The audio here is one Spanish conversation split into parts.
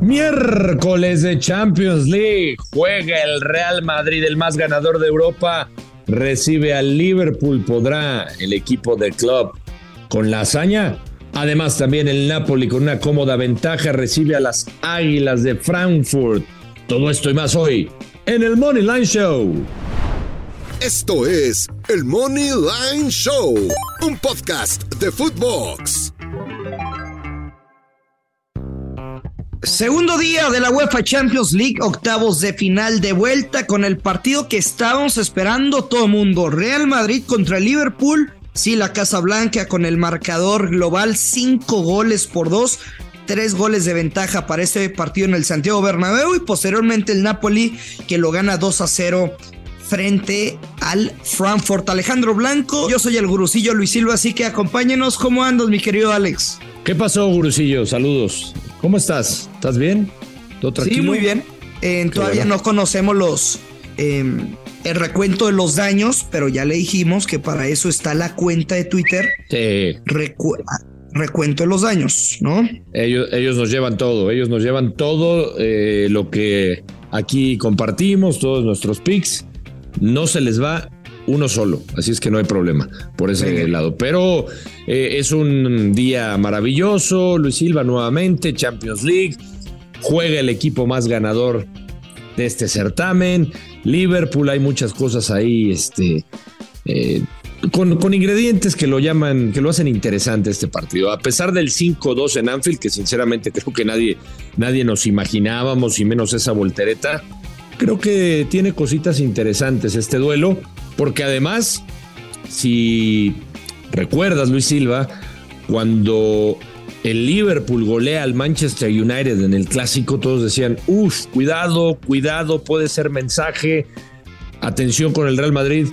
Miércoles de Champions League. Juega el Real Madrid, el más ganador de Europa. Recibe al Liverpool. ¿Podrá el equipo del club con la hazaña? Además, también el Napoli con una cómoda ventaja recibe a las Águilas de Frankfurt. Todo esto y más hoy en el Money Line Show. Esto es el Money Line Show, un podcast de Footbox. Segundo día de la UEFA Champions League, octavos de final de vuelta con el partido que estábamos esperando todo el mundo. Real Madrid contra Liverpool. Sí, la Casa Blanca con el marcador global, cinco goles por dos, tres goles de ventaja para este partido en el Santiago Bernabéu y posteriormente el Napoli que lo gana 2 a 0 frente al Frankfurt. Alejandro Blanco, yo soy el gurusillo Luis Silva, así que acompáñenos. ¿Cómo andas, mi querido Alex? ¿Qué pasó, Gurusillo? Saludos. ¿Cómo estás? ¿Estás bien? ¿Todo tranquilo? Sí, muy bien. Eh, todavía bueno. no conocemos los eh, el recuento de los daños, pero ya le dijimos que para eso está la cuenta de Twitter. Sí. Recu- recuento de los daños, ¿no? Ellos, ellos nos llevan todo, ellos nos llevan todo eh, lo que aquí compartimos, todos nuestros pics. No se les va uno solo, así es que no hay problema por ese Venga. lado. Pero eh, es un día maravilloso, Luis Silva nuevamente, Champions League, juega el equipo más ganador de este certamen. Liverpool, hay muchas cosas ahí, este, eh, con, con ingredientes que lo llaman, que lo hacen interesante este partido. A pesar del 5-2 en Anfield, que sinceramente creo que nadie, nadie nos imaginábamos, y menos esa voltereta, creo que tiene cositas interesantes este duelo, porque además, si recuerdas, Luis Silva, cuando el Liverpool golea al Manchester United en el clásico, todos decían, uff, cuidado, cuidado, puede ser mensaje, atención con el Real Madrid.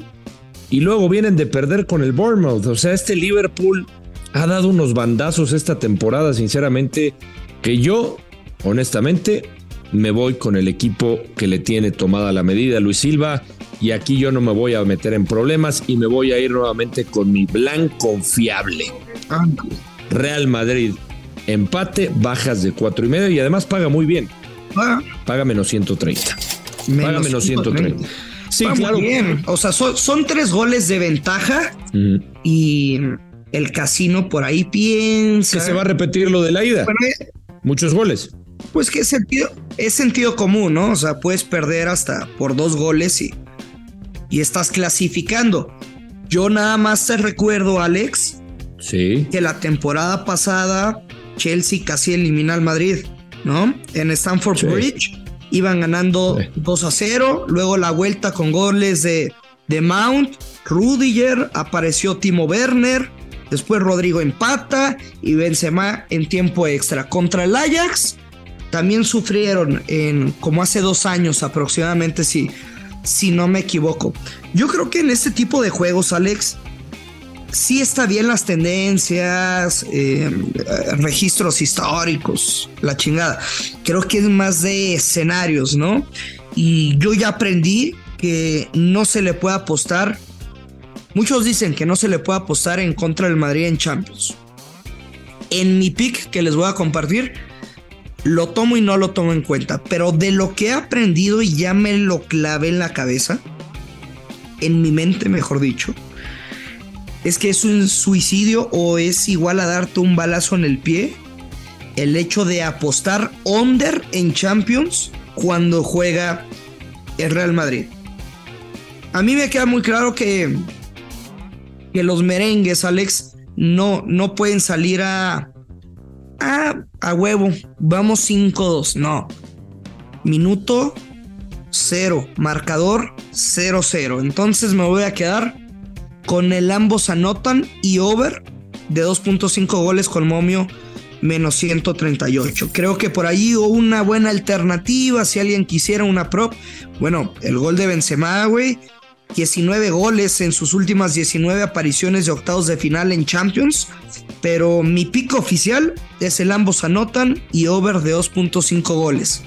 Y luego vienen de perder con el Bournemouth. O sea, este Liverpool ha dado unos bandazos esta temporada, sinceramente, que yo, honestamente, me voy con el equipo que le tiene tomada la medida, Luis Silva. Y aquí yo no me voy a meter en problemas y me voy a ir nuevamente con mi blanco confiable. Real Madrid, empate, bajas de cuatro y medio y además paga muy bien. Ah, Paga menos 130. paga menos 130. Sí, claro. bien. O sea, son, son tres goles de ventaja y el casino por ahí piensa. Que se va a repetir lo de la ida. Bueno, eh, Muchos goles. Pues que es sentido, es sentido común, ¿no? O sea, puedes perder hasta por dos goles y, y estás clasificando. Yo nada más te recuerdo, Alex, Sí. que la temporada pasada Chelsea casi elimina al Madrid, ¿no? En Stamford Sí. Bridge iban ganando Sí. 2 a 0, luego la vuelta con goles de, de Mount, Rudiger, apareció Timo Werner, después Rodrigo empata y Benzema en tiempo extra. Contra el Ajax también sufrieron en como hace dos años aproximadamente, si, si no me equivoco. Yo creo que en este tipo de juegos, Alex, sí está bien las tendencias, eh, registros históricos, la chingada. Creo que es más de escenarios, ¿no? Y yo ya aprendí que no se le puede apostar. Muchos dicen que no se le puede apostar en contra del Madrid en Champions. En mi pick que les voy a compartir, lo tomo y no lo tomo en cuenta. Pero de lo que he aprendido y ya me lo clavé en la cabeza, en mi mente, mejor dicho, es que es un suicidio o es igual a darte un balazo en el pie el hecho de apostar under en Champions cuando juega el Real Madrid. A mí me queda muy claro que, que los merengues, Alex, no, no pueden salir a, a, a huevo. Vamos 5-2. No. Minuto 0. Marcador 0-0. Entonces me voy a quedar con el ambos anotan y over de 2.5 goles con momio menos 138. Creo que por ahí hubo una buena alternativa si alguien quisiera una prop. Bueno, el gol de Benzema, güey. 19 goles en sus últimas 19 apariciones de octavos de final en Champions. Pero mi pico oficial es el ambos anotan y over de 2.5 goles.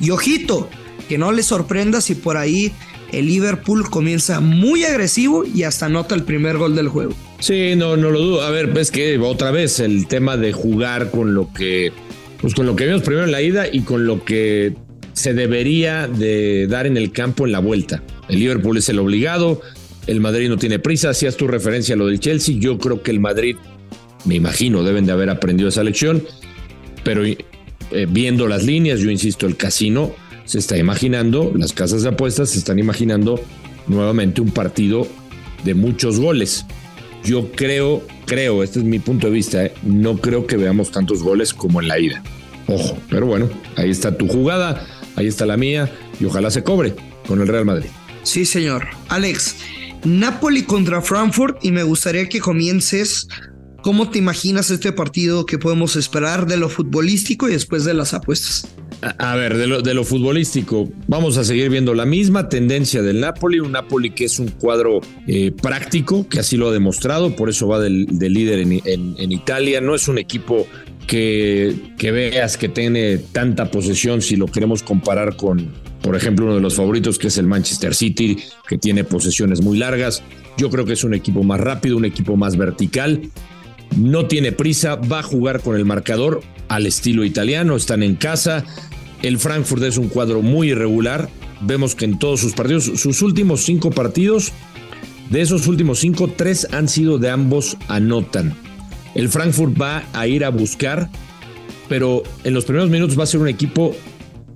Y ojito, que no le sorprenda si por ahí el Liverpool comienza muy agresivo y hasta anota el primer gol del juego. Sí, no, no lo dudo. A ver, es que otra vez el tema de jugar con lo que, pues con lo que vimos primero en la ida y con lo que se debería de dar en el campo en la vuelta. El Liverpool es el obligado, el Madrid no tiene prisa. Hacías tu referencia a lo del Chelsea. Yo creo que el Madrid, me imagino, deben de haber aprendido esa lección, pero eh, viendo las líneas, yo insisto, el casino se está imaginando, las casas de apuestas se están imaginando nuevamente un partido de muchos goles. Yo creo, creo, este es mi punto de vista, ¿eh? no creo que veamos tantos goles como en la ida. Ojo, pero bueno, ahí está tu jugada, ahí está la mía y ojalá se cobre con el Real Madrid. Sí, señor. Alex, Napoli contra Frankfurt y me gustaría que comiences. ¿Cómo te imaginas este partido que podemos esperar de lo futbolístico y después de las apuestas? A, ver, de lo, de lo, futbolístico, vamos a seguir viendo la misma tendencia del Napoli, un Napoli que es un cuadro eh, práctico, que así lo ha demostrado, por eso va del, líder en, en, Italia, no es un equipo que, veas que tiene tanta posesión si lo queremos comparar con, por ejemplo, uno de los favoritos que es el Manchester City, que tiene posesiones muy largas. Yo creo que es un equipo más rápido, un equipo más vertical. No tiene prisa, va a jugar con el marcador al estilo italiano, están en casa, el Frankfurt es un cuadro muy irregular. Vemos que en todos sus partidos, sus últimos cinco partidos, de esos últimos cinco, tres han sido de ambos anotan. El Frankfurt va a ir a buscar, pero en los primeros minutos va a ser un equipo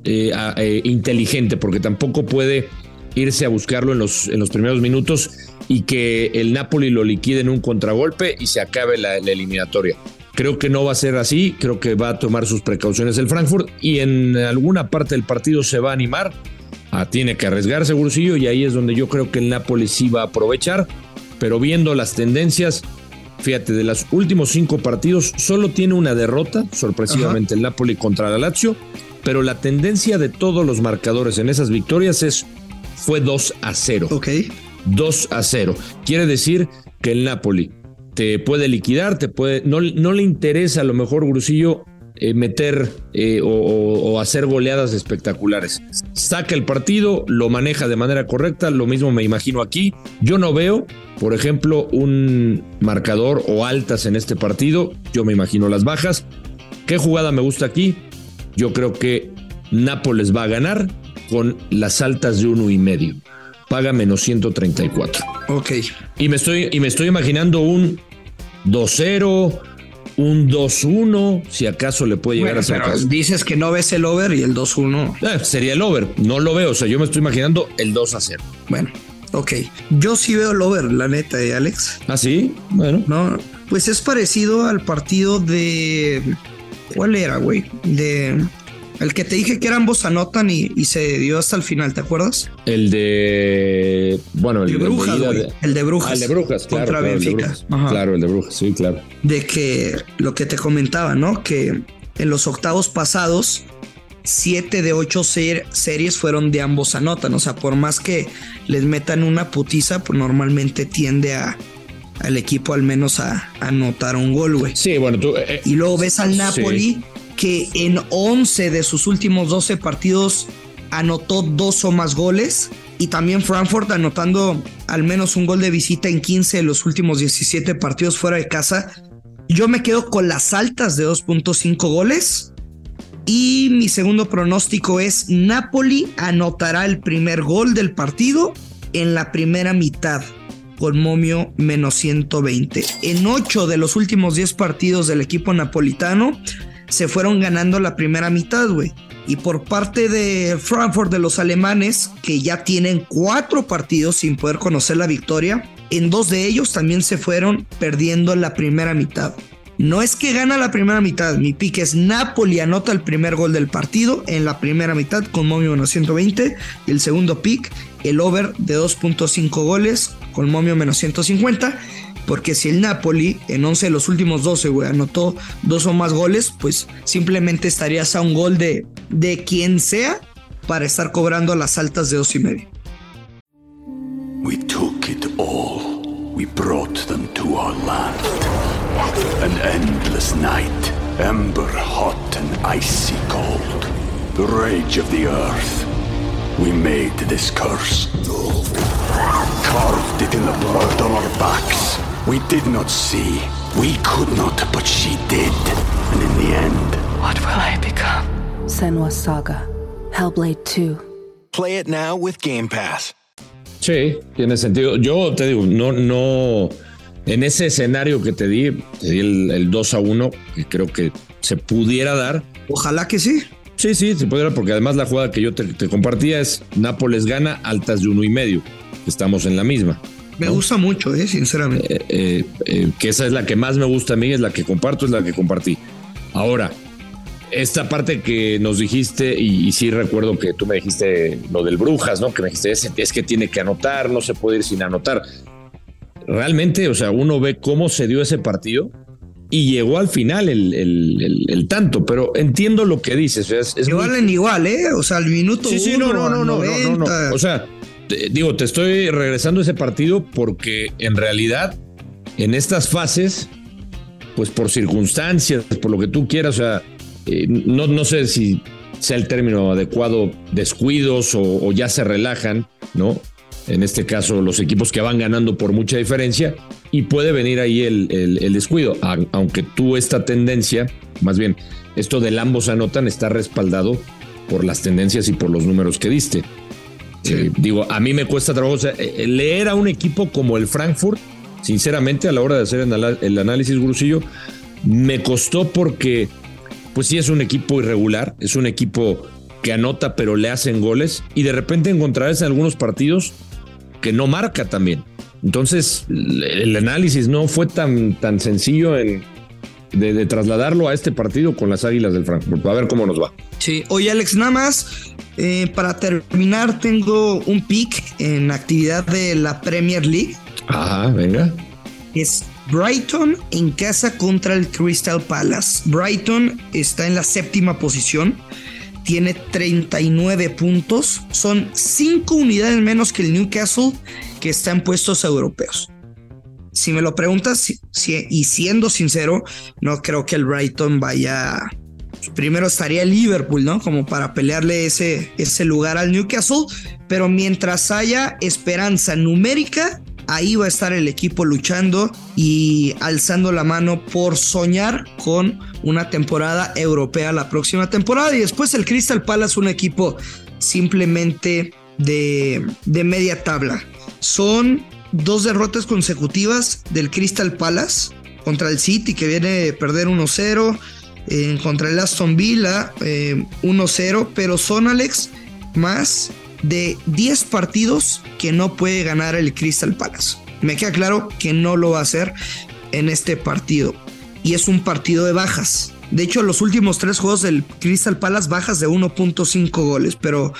eh, eh, inteligente, porque tampoco puede irse a buscarlo en los, en los primeros minutos y que el Napoli lo liquide en un contragolpe y se acabe la eliminatoria. Creo que no va a ser así, creo que va a tomar sus precauciones el Frankfurt y en alguna parte del partido se va a animar. Tiene que arriesgarse Bursillo y ahí es donde yo creo que el Napoli sí va a aprovechar. Pero viendo las tendencias, fíjate, de los últimos cinco partidos solo tiene una derrota, sorpresivamente, el Napoli contra la Lazio. Pero la tendencia de todos los marcadores en esas victorias es fue 2 a 0. Ok. 2 a 0. Quiere decir que el Napoli te puede liquidar, te puede, no, no le interesa a lo mejor Grusillo eh, meter eh, o, hacer goleadas espectaculares. Saca el partido, lo maneja de manera correcta, lo mismo me imagino aquí. Yo no veo, por ejemplo, un marcador o altas en este partido, yo me imagino las bajas. ¿Qué jugada me gusta aquí? Yo creo que Nápoles va a ganar con las altas de uno y medio paga menos 134. Ok. Y me estoy, y me estoy imaginando un 2-0, un 2-1, si acaso le puede llegar a ser. Dices que no ves el over y el 2-1. Eh, sería el over, no lo veo, o sea, yo me estoy imaginando el 2-0. Bueno, ok. Yo sí veo el over, la neta, de Alex. ¿Ah, sí? Bueno. No, pues es parecido al partido de. ¿Cuál era, güey? De el que te dije que eran ambos anotan y, se dio hasta el final, ¿te acuerdas? El de. Bueno, el, de Brujas, El de Brujas. Ah, el de Brujas, claro. Contra Benfica. Claro, el de Brujas, sí, claro. De que lo que te comentaba, ¿no? Que en los octavos pasados, siete de ocho series fueron de ambos anotan. O sea, por más que les metan una putiza, pues normalmente tiende a, al equipo al menos a, anotar un gol, güey. Sí, bueno, tú. Eh, eh, y luego ves al Napoli que en 11 de sus últimos 12 partidos anotó dos o más goles. Y también Frankfurt anotando al menos un gol de visita en 15 de los últimos 17 partidos fuera de casa. Yo me quedo con las altas de 2.5 goles. Y mi segundo pronóstico es Napoli anotará el primer gol del partido en la primera mitad con momio menos 120. En 8 de los últimos 10 partidos del equipo napolitano se fueron ganando la primera mitad, güey. Y por parte de Frankfurt, de los alemanes, que ya tienen cuatro partidos sin poder conocer la victoria, en dos de ellos también se fueron perdiendo la primera mitad. No es que gana la primera mitad, mi pick es Napoli anota el primer gol del partido en la primera mitad con momio menos 120 y el segundo pick el over de 2.5 goles con momio menos 150 porque si el Napoli en 11 de los últimos 12 güey, anotó dos o más goles, pues simplemente estarías a un gol de, de quien sea para estar cobrando las altas de dos y medio. We took it all. We brought them to our land. An endless night, ember hot and icy cold. The rage of the earth. We made this curse. Carved it in the blood on our backs. We did not see. We could not, but she did. And in the end, What will I become? Senwa Saga. Hellblade 2. Play it now with Game Pass. Sí, tiene sentido. Yo te digo, no, no. En ese escenario que te di, te di el, el 2 a 1, que creo que se pudiera dar. Ojalá que sí. Sí, sí, se pudiera, porque además la jugada que yo te, te compartía es Nápoles gana altas de uno y medio. Estamos en la misma. Me gusta mucho, eh, sinceramente. Eh, eh, eh, que esa es la que más me gusta a mí, es la que comparto, es la que compartí. Ahora, esta parte que nos dijiste, y, y sí recuerdo que tú me dijiste lo del Brujas, ¿no? Que me dijiste, es, es que tiene que anotar, no se puede ir sin anotar. Realmente, o sea, uno ve cómo se dio ese partido y llegó al final el, el- el- el tanto, pero entiendo lo que dices. o sea, es, es muy- Igual en igual, ¿eh? O sea, al minuto Sí, sí, uno, no, no, no, no, no, no, no. 90. O sea, digo, te estoy regresando a ese partido porque en realidad en estas fases, pues por circunstancias, por lo que tú quieras, o sea, eh, no, no sé si sea el término adecuado, descuidos o, ya se relajan, ¿no? En este caso, los equipos que van ganando por mucha diferencia y puede venir ahí el, el- el descuido, aunque tú esta tendencia, más bien, esto del ambos anotan está respaldado por las tendencias y por los números que diste. Eh, digo, a mí me cuesta trabajo o sea, eh, leer a un equipo como el Frankfurt, sinceramente, a la hora de hacer el, análisis, Grusillo, me costó porque, pues sí, es un equipo irregular, es un equipo que anota pero le hacen goles y de repente encontrarás en algunos partidos que no marca también. Entonces, el análisis no fue tan, tan sencillo en- de, de trasladarlo a este partido con las Águilas del Frankfurt. A ver cómo nos va. Sí, oye Alex, nada más, eh, para terminar tengo un pick en actividad de la Premier League. Ajá, venga. Es Brighton en casa contra el Crystal Palace. Brighton está en la séptima posición. Tiene 39 puntos. Son 5 unidades menos que el Newcastle que está en puestos europeos. Si me lo preguntas, si- y siendo sincero, no creo que el Brighton vaya. Primero estaría el Liverpool, ¿no? Como para pelearle ese, ese lugar al Newcastle. Pero mientras haya esperanza numérica, ahí va a estar el equipo luchando y alzando la mano por soñar con una temporada europea la próxima temporada. Y después el Crystal Palace, un equipo simplemente de, de media tabla. Son dos derrotas consecutivas del Crystal Palace contra el City, que viene de perder 1-0. eh, contra el Aston Villa eh, 1-0, pero son Alex más de 10 partidos que no puede ganar el Crystal Palace. Me queda claro que no lo va a hacer en este partido. Y es un partido de bajas. De hecho, los últimos tres juegos del Crystal Palace bajas de 1.5 goles, pero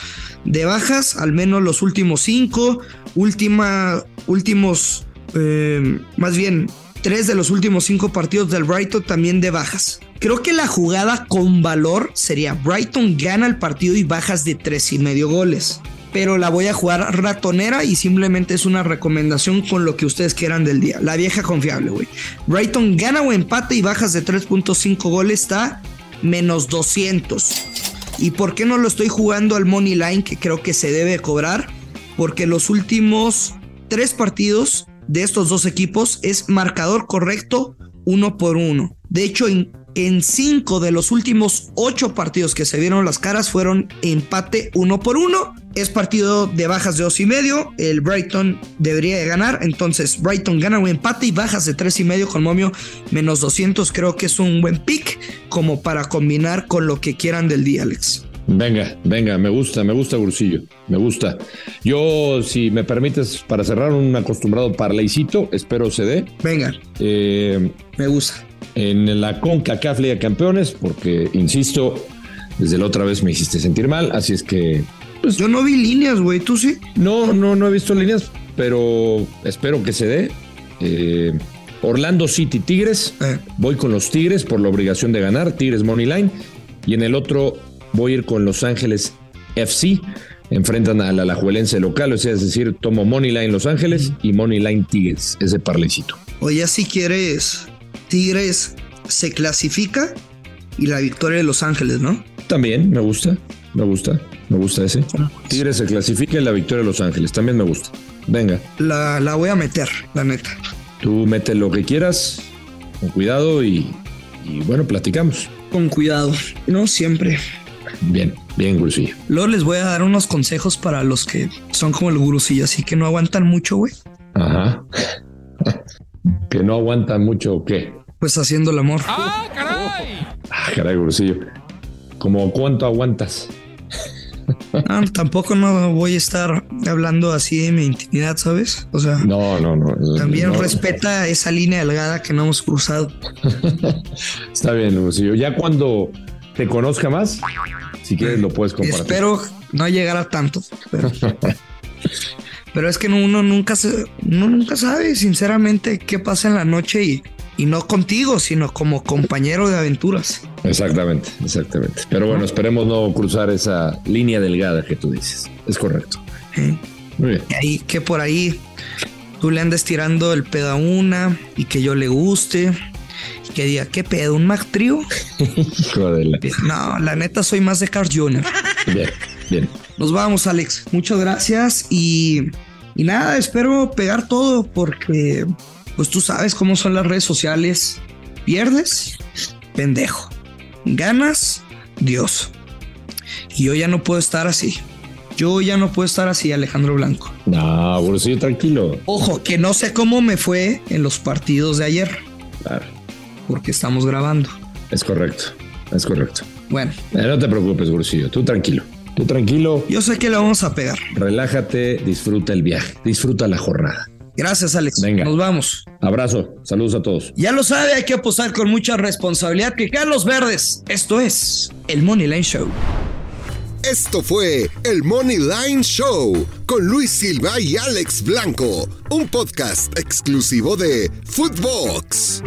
de bajas, al menos los últimos cinco, última, últimos, eh, más bien, tres de los últimos cinco partidos del Brighton también de bajas. Creo que la jugada con valor sería Brighton gana el partido y bajas de tres y medio goles. Pero la voy a jugar ratonera y simplemente es una recomendación con lo que ustedes quieran del día. La vieja confiable, güey. Brighton gana o empate y bajas de 3.5 goles está menos 200. ¿Y por qué no lo estoy jugando al Money Line que creo que se debe cobrar? Porque los últimos tres partidos de estos dos equipos es marcador correcto uno por uno. De hecho, in- en cinco de los últimos ocho partidos que se vieron las caras fueron empate uno por uno. Es partido de bajas de dos y medio. El Brighton debería de ganar. Entonces, Brighton gana un empate y bajas de tres y medio con momio menos 200. Creo que es un buen pick como para combinar con lo que quieran del día, Alex. Venga, venga, me gusta, me gusta Gursillo, me gusta. Yo, si me permites, para cerrar un acostumbrado parleycito, espero se dé. Venga, Eh, me gusta. en la CONCACAF Liga de Campeones, porque, insisto, desde la otra vez me hiciste sentir mal, así es que Yo no vi líneas, güey. ¿Tú sí? no, no, no he visto líneas, pero espero que se dé. Eh, Orlando City Tigres, Eh. voy con los Tigres por la obligación de ganar, Tigres Money Line, y en el otro voy a ir con Los Ángeles FC. Enfrentan a la Alajuelense local, o sea, es decir, tomo Money Line Los Ángeles y Money Line Tigres, ese parlecito. O ya si quieres, Tigres se clasifica y la victoria de Los Ángeles, ¿no? También me gusta, me gusta, me gusta ese. Tigres se clasifica y la victoria de Los Ángeles, también me gusta. Venga, La, la voy a meter, la neta. tú mete lo que quieras, con cuidado y, y bueno, platicamos. Con cuidado, no siempre. Bien, bien, Grusillo. Luego les voy a dar unos consejos para los que son como el gurusillo, así que no aguantan mucho, güey. Ajá. que no aguanta mucho, ¿o ¿qué? Pues haciendo el amor. Ah, caray, Grusillo. ¿Cómo cuánto aguantas? Ah, tampoco no voy a estar hablando así de mi intimidad, ¿sabes? O sea, No, no, no. también no. respeta esa línea delgada que no hemos cruzado. Está bien, Grusillo. Ya cuando te conozca más, si quieres lo puedes compartir. Espero no llegar a tanto. Pero, pero es que uno nunca se, uno nunca sabe, sinceramente, qué pasa en la noche y, y no contigo, sino como compañero de aventuras. Exactamente, exactamente. Pero bueno, esperemos no cruzar esa línea delgada que tú dices. Es correcto. ¿eh? Muy bien. Y ahí que por ahí tú le andes tirando el pedo a una y que yo le guste. Que diga, ¿qué pedo? ¿Un Mac Trio? No, la neta soy más de Carl Jr. Bien, bien. Nos vamos, Alex. Muchas gracias y, y nada, espero pegar todo porque pues tú sabes cómo son las redes sociales. Pierdes, pendejo. Ganas, Dios. Y yo ya no puedo estar así. Yo ya no puedo estar así, Alejandro Blanco. No, Bursillo, tranquilo. Ojo, que no sé cmo me fue en los partidos de ayer, Claro, porque estamos grabando. es correcto. Es correcto. Bueno, Eh, no te preocupes, Bursillo. Tú tranquilo. Tú tranquilo. yo sé que le vamos a pegar. Relájate, disfruta el viaje, disfruta la jornada. Gracias, Alex. Venga. Nos vamos. Abrazo, saludos a todos. Ya lo sabe, hay que apostar con mucha responsabilidad que Carlos Verdes. Esto es el Money Line Show. Esto fue el Money Line Show con Luis Silva y Alex Blanco, un podcast exclusivo de Footbox.